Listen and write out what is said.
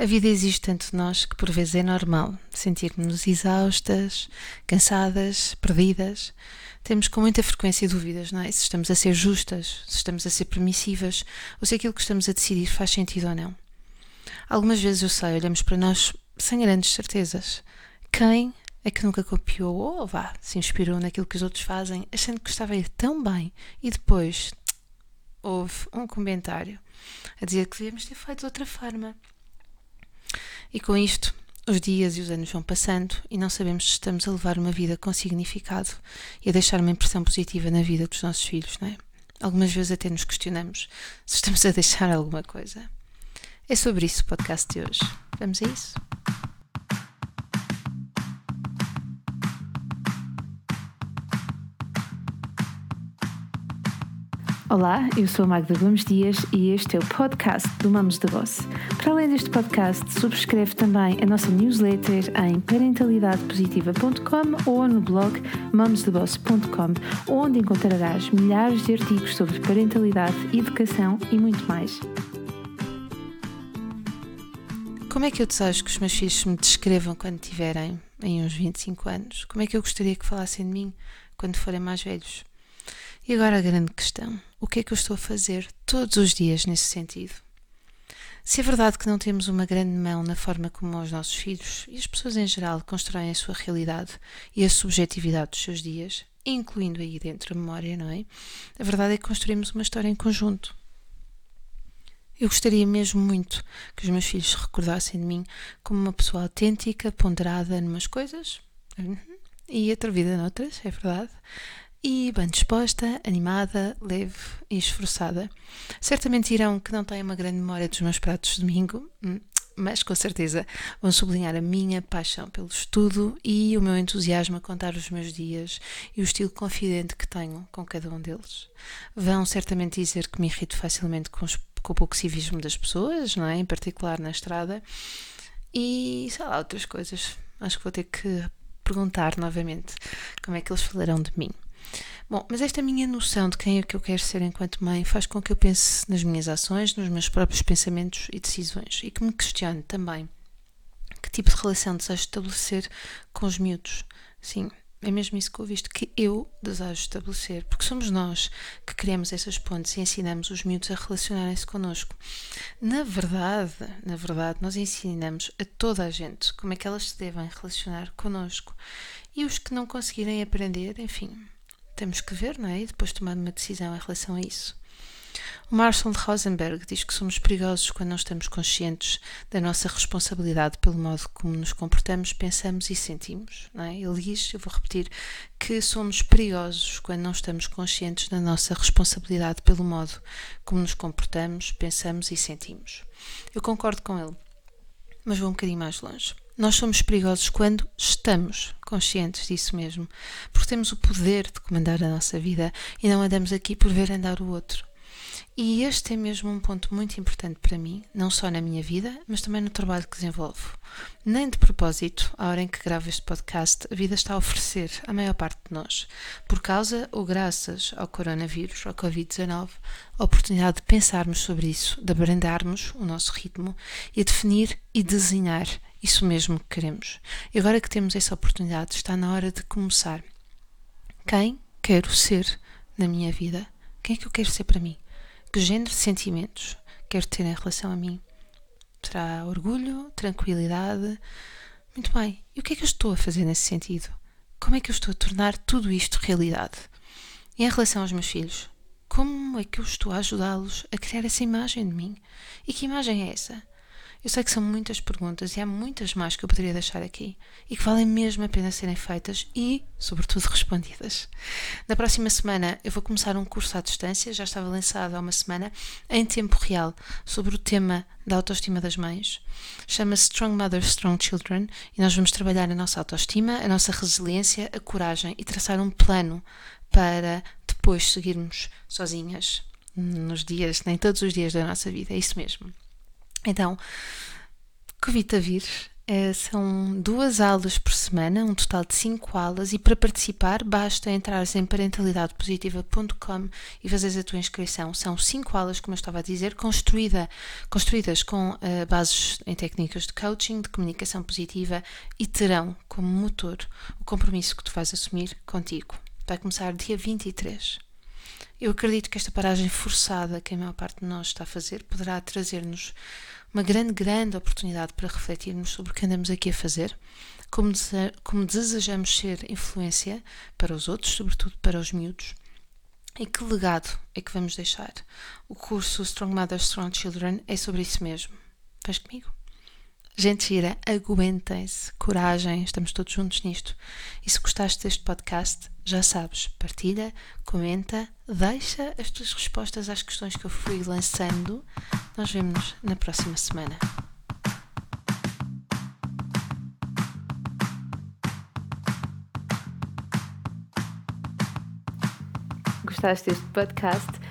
A vida exige tanto de nós que por vezes é normal sentirmos-nos exaustas, cansadas, perdidas. Temos com muita frequência dúvidas, não é? Se estamos a ser justas, se estamos a ser permissivas ou se aquilo que estamos a decidir faz sentido ou não. Algumas vezes eu sei, olhamos para nós sem grandes certezas. Quem é que nunca copiou ou vá, se inspirou naquilo que os outros fazem, achando que estava a ir tão bem e depois houve um comentário a dizer que devíamos ter feito de outra forma. E com isto, os dias e os anos vão passando e não sabemos se estamos a levar uma vida com significado e a deixar uma impressão positiva na vida dos nossos filhos, não é? Algumas vezes até nos questionamos se estamos a deixar alguma coisa. É sobre isso o podcast de hoje. Vamos a isso? Olá, eu sou a Magda Gomes Dias e este é o podcast do Mamos da Voz. Para além deste podcast, subscreve também a nossa newsletter em parentalidadepositiva.com ou no blog mamosdaboss.com, onde encontrarás milhares de artigos sobre parentalidade, educação e muito mais. Como é que eu desejo que os meus filhos me descrevam quando tiverem em uns 25 anos? Como é que eu gostaria que falassem de mim quando forem mais velhos? E agora a grande questão: o que é que eu estou a fazer todos os dias nesse sentido? Se é verdade que não temos uma grande mão na forma como os nossos filhos e as pessoas em geral constroem a sua realidade e a subjetividade dos seus dias, incluindo aí dentro a memória, não é? A verdade é que construímos uma história em conjunto. Eu gostaria mesmo muito que os meus filhos se recordassem de mim como uma pessoa autêntica, ponderada numas coisas uhum, e atrevida noutras, é verdade, e bem disposta, animada, leve e esforçada. Certamente dirão que não têm uma grande memória dos meus pratos de domingo, hum, mas com certeza vão sublinhar a minha paixão pelo estudo e o meu entusiasmo a contar os meus dias e o estilo confidente que tenho com cada um deles. Vão certamente dizer que me irrito facilmente com, os, com o pouco civismo das pessoas, não é? em particular na estrada, e sei lá, outras coisas. Acho que vou ter que perguntar novamente como é que eles falarão de mim. Bom, mas esta minha noção de quem é que eu quero ser enquanto mãe faz com que eu pense nas minhas ações, nos meus próprios pensamentos e decisões e que me questione também que tipo de relação desejo estabelecer com os miúdos. Sim, é mesmo isso que eu visto que eu desejo estabelecer, porque somos nós que criamos essas pontes e ensinamos os miúdos a relacionarem-se connosco. Na verdade, na verdade, nós ensinamos a toda a gente como é que elas se devem relacionar connosco. E os que não conseguirem aprender, enfim, temos que ver, não é? E depois tomar uma decisão em relação a isso. O Marshall Rosenberg diz que somos perigosos quando não estamos conscientes da nossa responsabilidade pelo modo como nos comportamos, pensamos e sentimos. É? Ele diz, eu vou repetir, que somos perigosos quando não estamos conscientes da nossa responsabilidade pelo modo como nos comportamos, pensamos e sentimos. Eu concordo com ele, mas vou um bocadinho mais longe. Nós somos perigosos quando estamos conscientes disso mesmo, porque temos o poder de comandar a nossa vida e não andamos aqui por ver andar o outro. E este é mesmo um ponto muito importante para mim, não só na minha vida, mas também no trabalho que desenvolvo. Nem de propósito, à hora em que gravo este podcast, a vida está a oferecer à maior parte de nós, por causa ou graças ao coronavírus, ao Covid-19, a oportunidade de pensarmos sobre isso, de abrandarmos o nosso ritmo e a definir e desenhar isso mesmo que queremos. E agora que temos essa oportunidade, está na hora de começar. Quem quero ser na minha vida? Quem é que eu quero ser para mim? Que género de sentimentos quero ter em relação a mim? Será orgulho, tranquilidade? Muito bem. E o que é que eu estou a fazer nesse sentido? Como é que eu estou a tornar tudo isto realidade? E em relação aos meus filhos, como é que eu estou a ajudá-los a criar essa imagem de mim? E que imagem é essa? Eu sei que são muitas perguntas e há muitas mais que eu poderia deixar aqui e que valem mesmo a pena serem feitas e, sobretudo, respondidas. Na próxima semana eu vou começar um curso à distância, já estava lançado há uma semana, em tempo real, sobre o tema da autoestima das mães. Chama-se Strong Mothers, Strong Children e nós vamos trabalhar a nossa autoestima, a nossa resiliência, a coragem e traçar um plano para depois seguirmos sozinhas nos dias, nem todos os dias da nossa vida. É isso mesmo. Então, convido-te a vir, É, são duas aulas por semana, um total de cinco aulas, e para participar basta entrar em parentalidadepositiva.com e fazeres a tua inscrição. São cinco aulas, como eu estava a dizer, construída, construídas com uh, bases em técnicas de coaching, de comunicação positiva e terão como motor o compromisso que tu vais assumir contigo. Vai começar dia 23. Eu acredito que esta paragem forçada que a maior parte de nós está a fazer poderá trazer-nos uma grande, grande oportunidade para refletirmos sobre o que andamos aqui a fazer, como, dese como desejamos ser influência para os outros, sobretudo para os miúdos, e que legado é que vamos deixar. O curso Strong Mothers, Strong Children é sobre isso mesmo. Vais comigo? Gente gira, aguentem-se, coragem, estamos todos juntos nisto. E se gostaste deste podcast, já sabes, partilha, comenta, deixa as tuas respostas às questões que eu fui lançando. Nós vemos-nos na próxima semana. Gostaste deste podcast?